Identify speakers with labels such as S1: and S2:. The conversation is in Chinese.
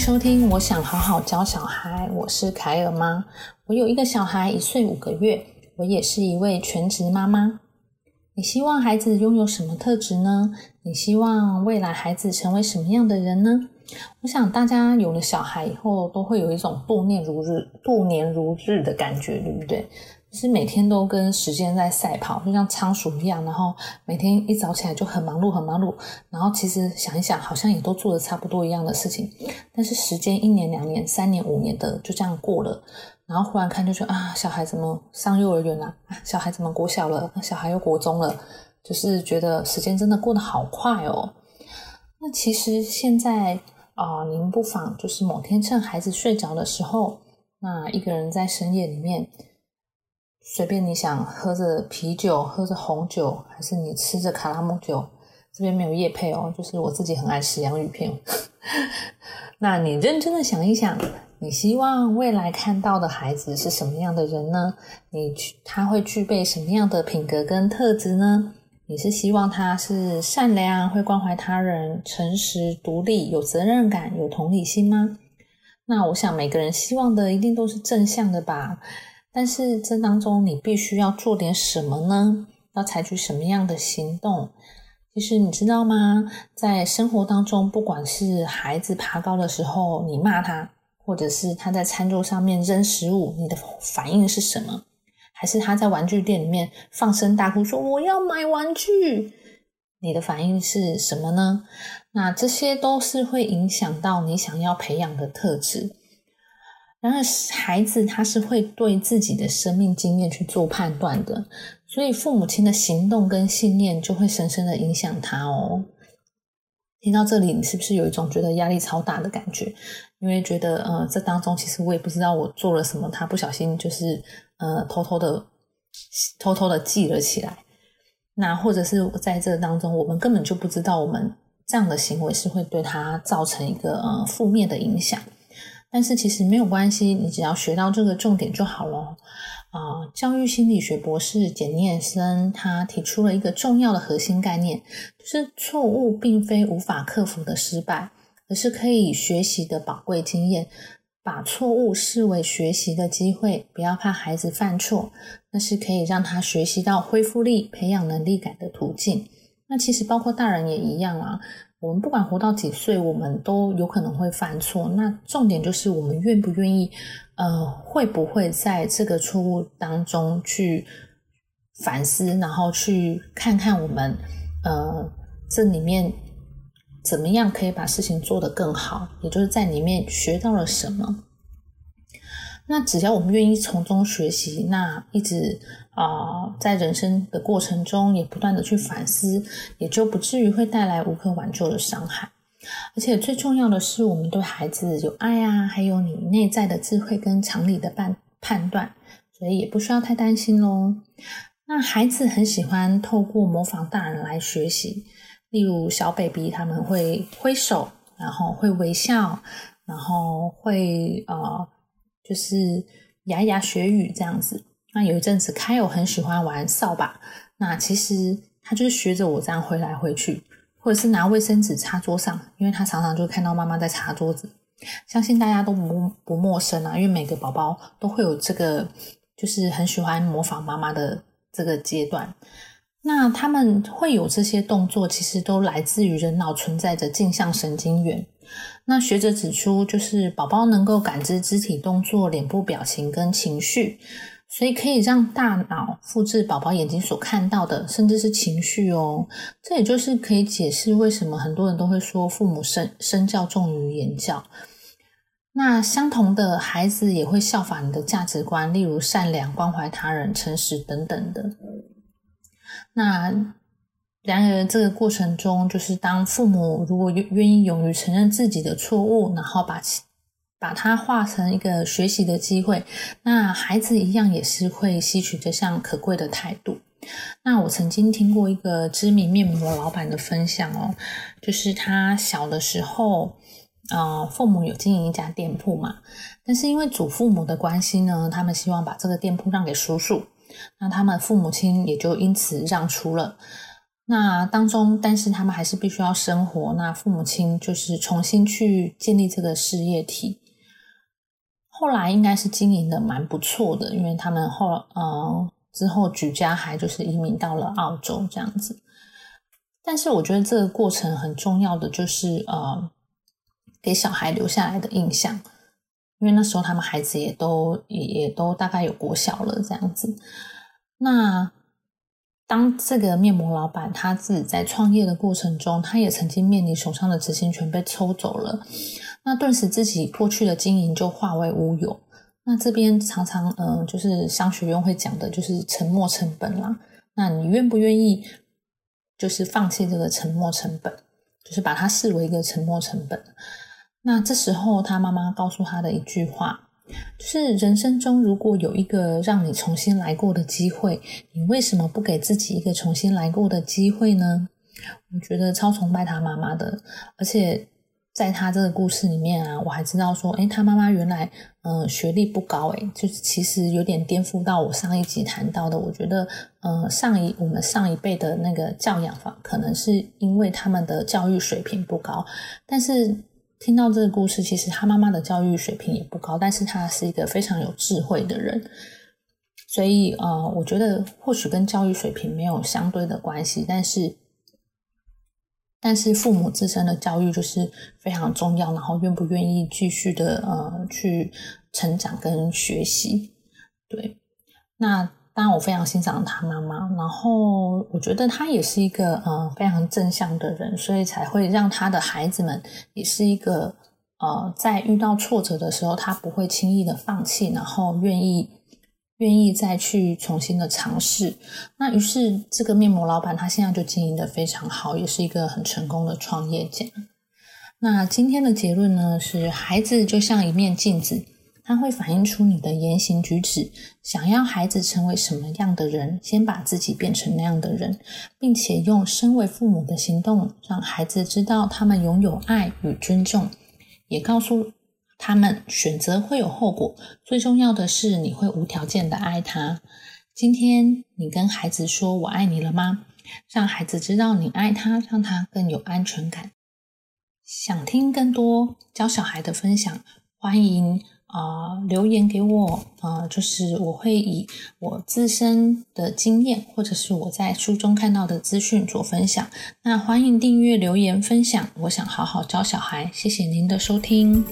S1: 收听，我想好好教小孩。我是凯尔妈，我有一个小孩，一岁五个月。我也是一位全职妈妈。你希望孩子拥有什么特质呢？你希望未来孩子成为什么样的人呢？我想大家有了小孩以后，都会有一种度年如日、度年如日的感觉，对不对？是每天都跟时间在赛跑，就像仓鼠一样，然后每天一早起来就很忙碌，很忙碌。然后其实想一想，好像也都做的差不多一样的事情。但是时间一年、两年、三年、五年的就这样过了，然后忽然看就说啊，小孩怎么上幼儿园了？啊小孩怎么国小了？小孩又国中了？就是觉得时间真的过得好快哦。那其实现在啊，您不妨就是某天趁孩子睡着的时候，那一个人在深夜里面。随便你想喝着啤酒，喝着红酒，还是你吃着卡拉姆酒，这边没有叶配哦，就是我自己很爱吃洋芋片。那你认真的想一想，你希望未来看到的孩子是什么样的人呢？你他会具备什么样的品格跟特质呢？你是希望他是善良、会关怀他人、诚实、独立、有责任感、有同理心吗？那我想每个人希望的一定都是正向的吧。但是这当中，你必须要做点什么呢？要采取什么样的行动？其实你知道吗？在生活当中，不管是孩子爬高的时候，你骂他，或者是他在餐桌上面扔食物，你的反应是什么？还是他在玩具店里面放声大哭说“我要买玩具”，你的反应是什么呢？那这些都是会影响到你想要培养的特质。然而，孩子他是会对自己的生命经验去做判断的，所以父母亲的行动跟信念就会深深的影响他哦。听到这里，你是不是有一种觉得压力超大的感觉？因为觉得，呃，这当中其实我也不知道我做了什么，他不小心就是呃偷偷的偷偷的记了起来。那或者是在这当中，我们根本就不知道我们这样的行为是会对他造成一个呃负面的影响。但是其实没有关系，你只要学到这个重点就好了。啊，教育心理学博士简念森他提出了一个重要的核心概念，就是错误并非无法克服的失败，而是可以学习的宝贵经验。把错误视为学习的机会，不要怕孩子犯错，那是可以让他学习到恢复力、培养能力感的途径。那其实包括大人也一样啊。我们不管活到几岁，我们都有可能会犯错。那重点就是我们愿不愿意，呃，会不会在这个错误当中去反思，然后去看看我们，呃，这里面怎么样可以把事情做得更好，也就是在里面学到了什么。那只要我们愿意从中学习，那一直啊，在人生的过程中也不断的去反思，也就不至于会带来无可挽救的伤害。而且最重要的是，我们对孩子有爱啊，还有你内在的智慧跟常理的判判断，所以也不需要太担心喽。那孩子很喜欢透过模仿大人来学习，例如小 baby 他们会挥手，然后会微笑，然后会呃。就是牙牙学语这样子。那有一阵子，凯友很喜欢玩扫把。那其实他就是学着我这样挥来挥去，或者是拿卫生纸擦桌上，因为他常常就看到妈妈在擦桌子。相信大家都不不陌生啊，因为每个宝宝都会有这个，就是很喜欢模仿妈妈的这个阶段。那他们会有这些动作，其实都来自于人脑存在着镜像神经元。那学者指出，就是宝宝能够感知肢体动作、脸部表情跟情绪，所以可以让大脑复制宝宝眼睛所看到的，甚至是情绪哦。这也就是可以解释为什么很多人都会说父母身身教重于言教。那相同的孩子也会效仿你的价值观，例如善良、关怀他人、诚实等等的。那。然而，这个过程中，就是当父母如果愿意勇于承认自己的错误，然后把把它化成一个学习的机会，那孩子一样也是会吸取这项可贵的态度。那我曾经听过一个知名面膜老板的分享哦，就是他小的时候，呃，父母有经营一家店铺嘛，但是因为祖父母的关系呢，他们希望把这个店铺让给叔叔，那他们父母亲也就因此让出了。那当中，但是他们还是必须要生活。那父母亲就是重新去建立这个事业体。后来应该是经营的蛮不错的，因为他们后呃之后举家还就是移民到了澳洲这样子。但是我觉得这个过程很重要的就是呃给小孩留下来的印象，因为那时候他们孩子也都也也都大概有国小了这样子。那当这个面膜老板他自己在创业的过程中，他也曾经面临手上的执行权被抽走了，那顿时自己过去的经营就化为乌有。那这边常常嗯，就是商学院会讲的，就是沉没成本啦。那你愿不愿意，就是放弃这个沉没成本，就是把它视为一个沉没成本？那这时候他妈妈告诉他的一句话。就是人生中，如果有一个让你重新来过的机会，你为什么不给自己一个重新来过的机会呢？我觉得超崇拜他妈妈的，而且在他这个故事里面啊，我还知道说，诶，他妈妈原来呃学历不高，诶，就是其实有点颠覆到我上一集谈到的。我觉得呃上一我们上一辈的那个教养法，可能是因为他们的教育水平不高，但是。听到这个故事，其实他妈妈的教育水平也不高，但是他是一个非常有智慧的人，所以呃，我觉得或许跟教育水平没有相对的关系，但是但是父母自身的教育就是非常重要，然后愿不愿意继续的呃去成长跟学习，对，那。那，我非常欣赏他妈妈，然后我觉得他也是一个呃非常正向的人，所以才会让他的孩子们也是一个呃在遇到挫折的时候，他不会轻易的放弃，然后愿意愿意再去重新的尝试。那于是这个面膜老板他现在就经营的非常好，也是一个很成功的创业家。那今天的结论呢是，孩子就像一面镜子。它会反映出你的言行举止。想要孩子成为什么样的人，先把自己变成那样的人，并且用身为父母的行动，让孩子知道他们拥有爱与尊重，也告诉他们选择会有后果。最重要的是，你会无条件的爱他。今天你跟孩子说我爱你了吗？让孩子知道你爱他，让他更有安全感。想听更多教小孩的分享，欢迎。啊，留言给我呃，就是我会以我自身的经验，或者是我在书中看到的资讯做分享。那欢迎订阅、留言、分享。我想好好教小孩，谢谢您的收听。